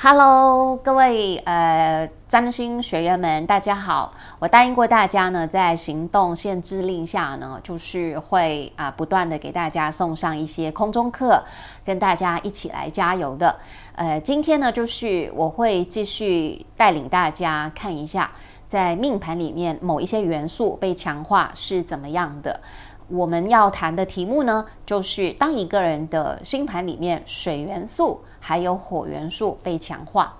Hello，各位呃占星学员们，大家好。我答应过大家呢，在行动限制令下呢，就是会啊、不断的给大家送上一些空中课，跟大家一起来加油的。呃，今天呢，就是我会继续带领大家看一下，在命盘里面某一些元素被强化是怎么样的。我们要谈的题目呢，就是当一个人的星盘里面水元素还有火元素被强化。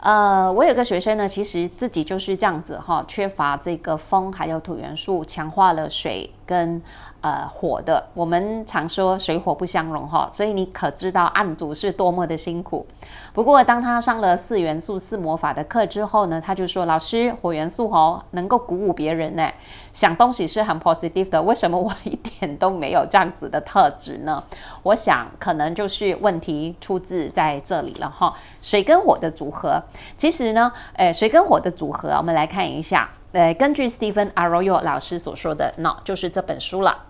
呃，我有个学生呢，其实自己就是这样子哈，缺乏这个风还有土元素，强化了水跟。呃，火的，我们常说水火不相容哈，所以你可知道案主是多么的辛苦。不过，当他上了四元素四魔法的课之后呢，他就说：“老师，火元素哦，能够鼓舞别人呢，想东西是很 positive 的，为什么我一点都没有这样子的特质呢？”我想，可能就是问题出自在这里了哈。水跟火的组合，其实呢，诶，水跟火的组合，我们来看一下。呃，根据 Stephen Arroyo 老师所说的，那就是这本书了。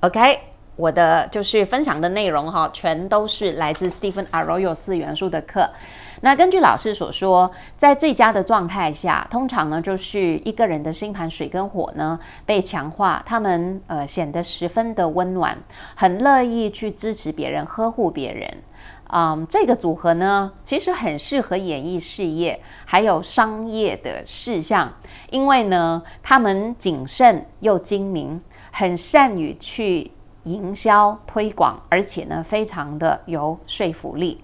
OK，我的就是分享的内容哈，全都是来自 Stephen Arroyo 四元素的课。那根据老师所说，在最佳的状态下，通常呢就是一个人的星盘水跟火呢被强化，他们呃显得十分的温暖，很乐意去支持别人、呵护别人。嗯，这个组合呢其实很适合演艺事业还有商业的事项，因为呢他们谨慎又精明。很善于去营销推广，而且呢，非常的有说服力。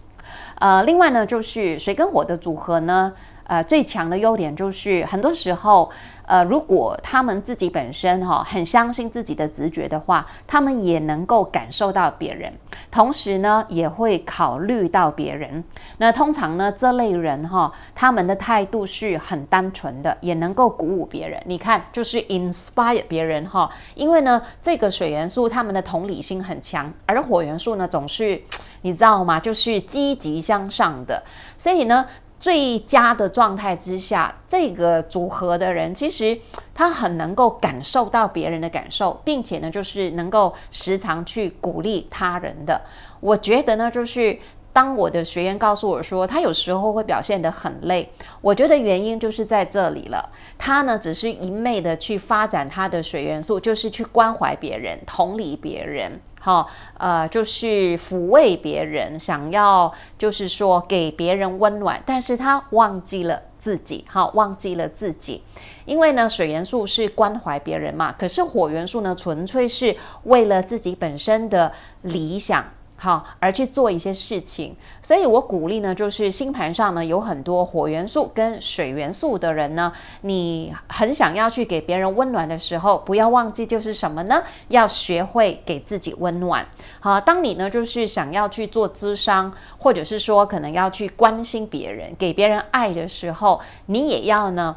呃，另外呢，就是水跟火的组合呢，呃，最强的优点就是很多时候。呃，如果他们自己本身哈、很相信自己的直觉的话，他们也能够感受到别人，同时呢也会考虑到别人。那通常呢这类人哈、他们的态度是很单纯的，也能够鼓舞别人。你看，就是 inspire 别人哈、因为呢这个水元素他们的同理心很强，而火元素呢总是你知道吗？就是积极向上的，所以呢。最佳的状态之下，这个组合的人其实他很能够感受到别人的感受，并且呢，就是能够时常去鼓励他人的。我觉得呢，就是当我的学员告诉我说，他有时候会表现得很累，我觉得原因就是在这里了。他呢，只是一昧的去发展他的水元素，就是去关怀别人、同理别人。好，呃，就是抚慰别人，想要就是说给别人温暖，但是他忘记了自己，好，忘记了自己，因为呢，水元素是关怀别人嘛，可是火元素呢，纯粹是为了自己本身的理想。好，而去做一些事情，所以我鼓励呢，就是星盘上呢有很多火元素跟水元素的人呢，你很想要去给别人温暖的时候，不要忘记就是什么呢？要学会给自己温暖。好，当你呢就是想要去做咨商，或者是说可能要去关心别人、给别人爱的时候，你也要呢，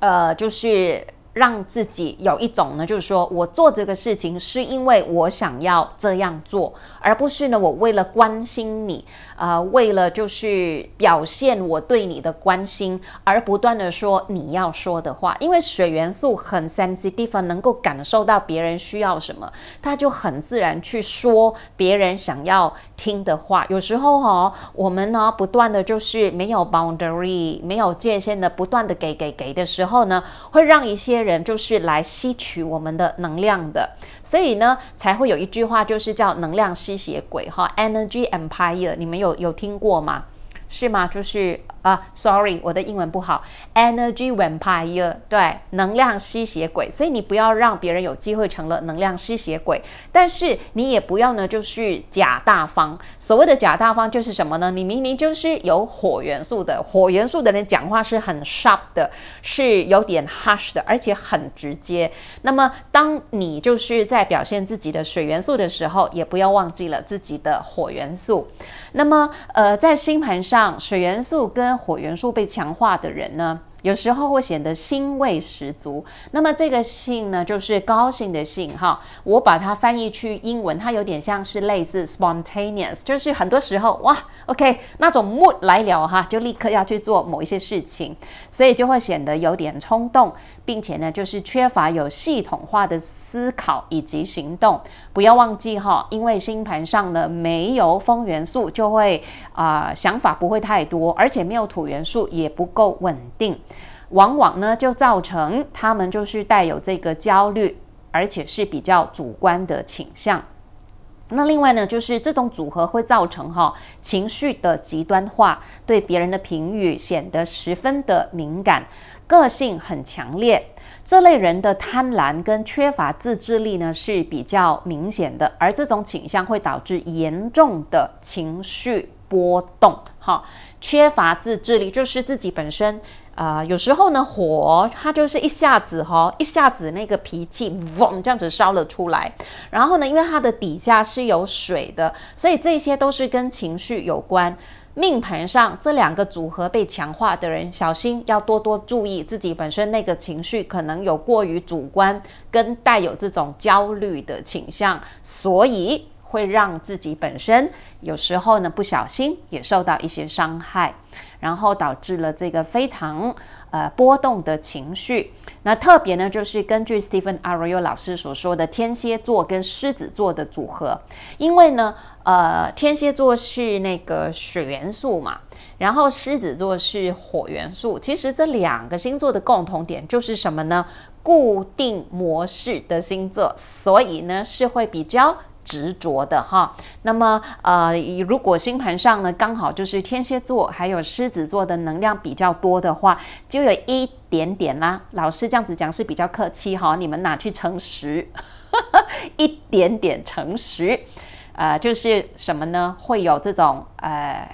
呃，就是。让自己有一种呢，就是说我做这个事情是因为我想要这样做，而不是呢我为了关心你，呃，为了就是表现我对你的关心而不断的说你要说的话。因为水元素很 sensitive，能够感受到别人需要什么，他就很自然去说别人想要听的话。有时候哈、我们呢不断的就是没有 boundary，没有界限的不断的给给给的时候呢，会让一些。人就是来吸取我们的能量的，所以呢，才会有一句话，就是叫“能量吸血鬼”哈，Energy Empire，你们有有听过吗？是吗？就是。啊，sorry，我的英文不好。Energy vampire，对，能量吸血鬼。所以你不要让别人有机会成了能量吸血鬼，但是你也不要呢，就是假大方。所谓的假大方就是什么呢？你明明就是有火元素的，火元素的人讲话是很 sharp 的，是有点 harsh 的，而且很直接。那么当你就是在表现自己的水元素的时候，也不要忘记了自己的火元素。那么，呃，在星盘上，水元素跟火元素被强化的人呢，有时候会显得兴味十足。那么这个性呢，就是高兴的性哈。我把它翻译去英文，它有点像是类似 spontaneous，就是很多时候哇 OK，那种 mood 来了哈，就立刻要去做某一些事情，所以就会显得有点冲动，并且呢，就是缺乏有系统化的思考以及行动。不要忘记哈，因为星盘上呢没有风元素，就会啊、想法不会太多，而且没有土元素也不够稳定，往往呢就造成他们就是带有这个焦虑，而且是比较主观的倾向。那另外呢，就是这种组合会造成哈情绪的极端化，对别人的评语显得十分的敏感，个性很强烈。这类人的贪婪跟缺乏自制力呢是比较明显的，而这种倾向会导致严重的情绪波动。哈，缺乏自制力就是自己本身。啊、呃，有时候呢，火它就是一下子哈、一下子那个脾气嗡这样子烧了出来。然后呢，因为它的底下是有水的，所以这些都是跟情绪有关。命盘上这两个组合被强化的人，小心要多多注意自己本身那个情绪可能有过于主观，跟带有这种焦虑的倾向，所以会让自己本身有时候呢不小心也受到一些伤害。然后导致了这个非常呃波动的情绪。那特别呢，就是根据 Stephen Arroyo 老师所说的天蝎座跟狮子座的组合，因为呢，呃，天蝎座是那个水元素嘛，然后狮子座是火元素。其实这两个星座的共同点就是什么呢？固定模式的星座，所以呢是会比较。执着的哈，那么呃，如果星盘上呢刚好就是天蝎座还有狮子座的能量比较多的话，就有一点点啦。老师这样子讲是比较客气哈，你们拿去诚实，一点点诚实，呃，就是什么呢？会有这种呃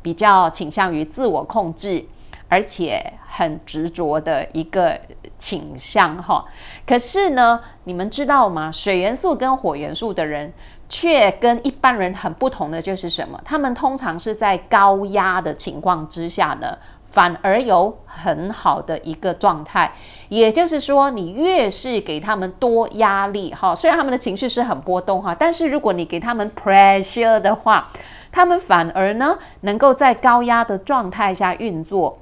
比较倾向于自我控制，而且很执着的一个倾向哈。可是呢，你们知道吗？水元素跟火元素的人，却跟一般人很不同的就是什么？他们通常是在高压的情况之下呢，反而有很好的一个状态。也就是说，你越是给他们多压力哈，虽然他们的情绪是很波动哈，但是如果你给他们 pressure 的话，他们反而呢，能够在高压的状态下运作。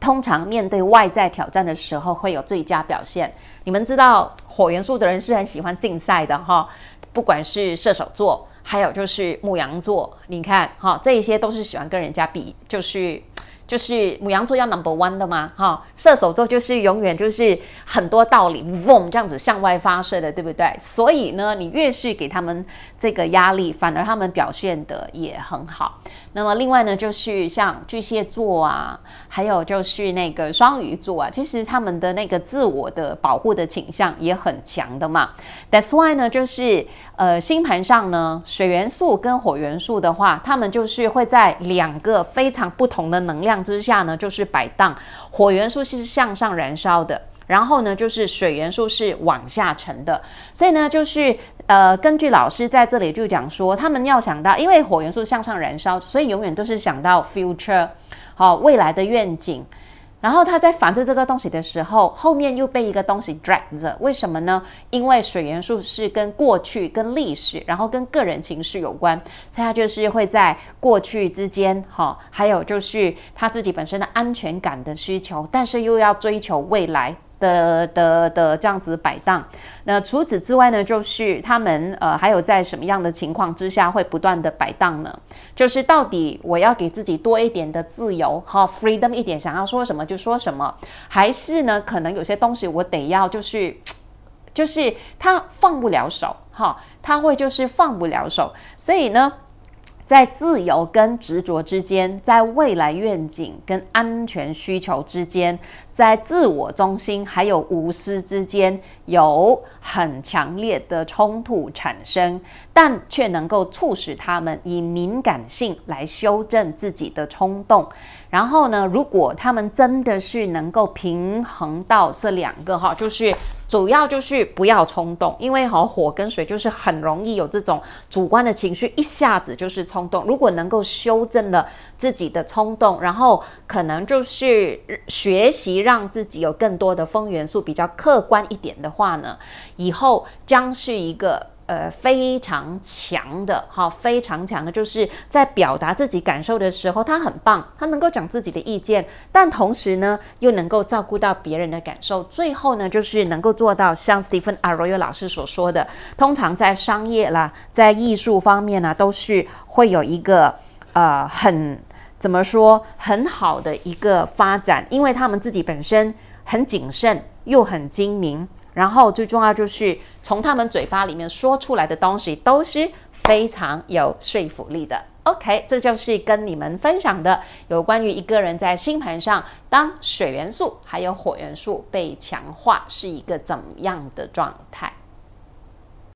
通常面对外在挑战的时候，会有最佳表现。你们知道，火元素的人是很喜欢竞赛的哈，不管是射手座，还有就是牧羊座，你看哈，这一些都是喜欢跟人家比，就是。就是牡羊座要 number one 的吗？哈、射手座就是永远就是很多道理，嗡这样子向外发射的，对不对？所以呢，你越是给他们这个压力，反而他们表现的也很好。那么另外呢，就是像巨蟹座啊，还有就是那个双鱼座啊，其实他们的那个自我的保护的倾向也很强的嘛。That's why 呢，就是。呃，星盘上呢，水元素跟火元素的话，他们就是会在两个非常不同的能量之下呢，就是摆荡。火元素是向上燃烧的，然后呢，就是水元素是往下沉的。所以呢，就是呃，根据老师在这里就讲说，他们要想到，因为火元素向上燃烧，所以永远都是想到 future，好，未来的愿景。然后他在防着这个东西的时候，后面又被一个东西 drag 着，为什么呢？因为水元素是跟过去、跟历史，然后跟个人情绪有关，他就是会在过去之间，哈，还有就是他自己本身的安全感的需求，但是又要追求未来。的的的这样子摆荡，那除此之外呢，就是他们呃还有在什么样的情况之下会不断的摆荡呢？就是到底我要给自己多一点的自由，哈，freedom 一点，想要说什么就说什么，还是呢，可能有些东西我得要就是就是他放不了手，哈，他会就是放不了手，所以呢。在自由跟执着之间，在未来愿景跟安全需求之间，在自我中心还有无私之间，有很强烈的冲突产生，但却能够促使他们以敏感性来修正自己的冲动。然后呢，如果他们真的是能够平衡到这两个哈，就是。主要就是不要冲动，因为好火跟水就是很容易有这种主观的情绪，一下子就是冲动。如果能够修正了自己的冲动，然后可能就是学习让自己有更多的风元素，比较客观一点的话呢，以后将是一个。呃非常强的，哈，非常强的，就是在表达自己感受的时候，他很棒，他能够讲自己的意见，但同时呢，又能够照顾到别人的感受，最后呢，就是能够做到像 Stephen Arroyo 老师所说的，通常在商业啦，在艺术方面呢，都是会有一个呃很怎么说很好的一个发展，因为他们自己本身很谨慎又很精明。然后最重要就是从他们嘴巴里面说出来的东西都是非常有说服力的。OK，这就是跟你们分享的有关于一个人在星盘上，当水元素还有火元素被强化是一个怎么样的状态。